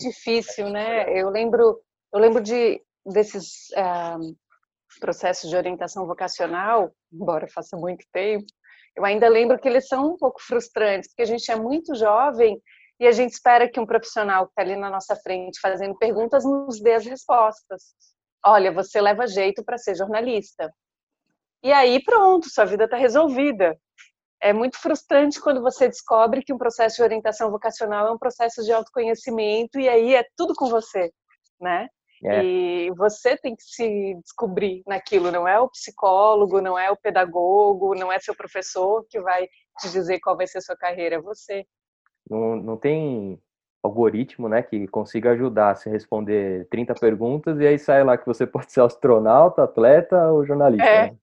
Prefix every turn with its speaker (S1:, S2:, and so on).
S1: difícil, né? Eu lembro, eu lembro de desses uh, processos de orientação vocacional, embora faça muito tempo, eu ainda lembro que eles são um pouco frustrantes, porque a gente é muito jovem e a gente espera que um profissional que está ali na nossa frente fazendo perguntas nos dê as respostas. Olha, você leva jeito para ser jornalista. E aí, pronto, sua vida está resolvida. É muito frustrante quando você descobre que um processo de orientação vocacional é um processo de autoconhecimento e aí é tudo com você, né? É. E você tem que se descobrir naquilo, não é o psicólogo, não é o pedagogo, não é seu professor que vai te dizer qual vai ser a sua carreira, é você.
S2: Não, não tem algoritmo, né, que consiga ajudar a se responder 30 perguntas e aí sai lá que você pode ser astronauta, atleta ou jornalista. É,
S1: né?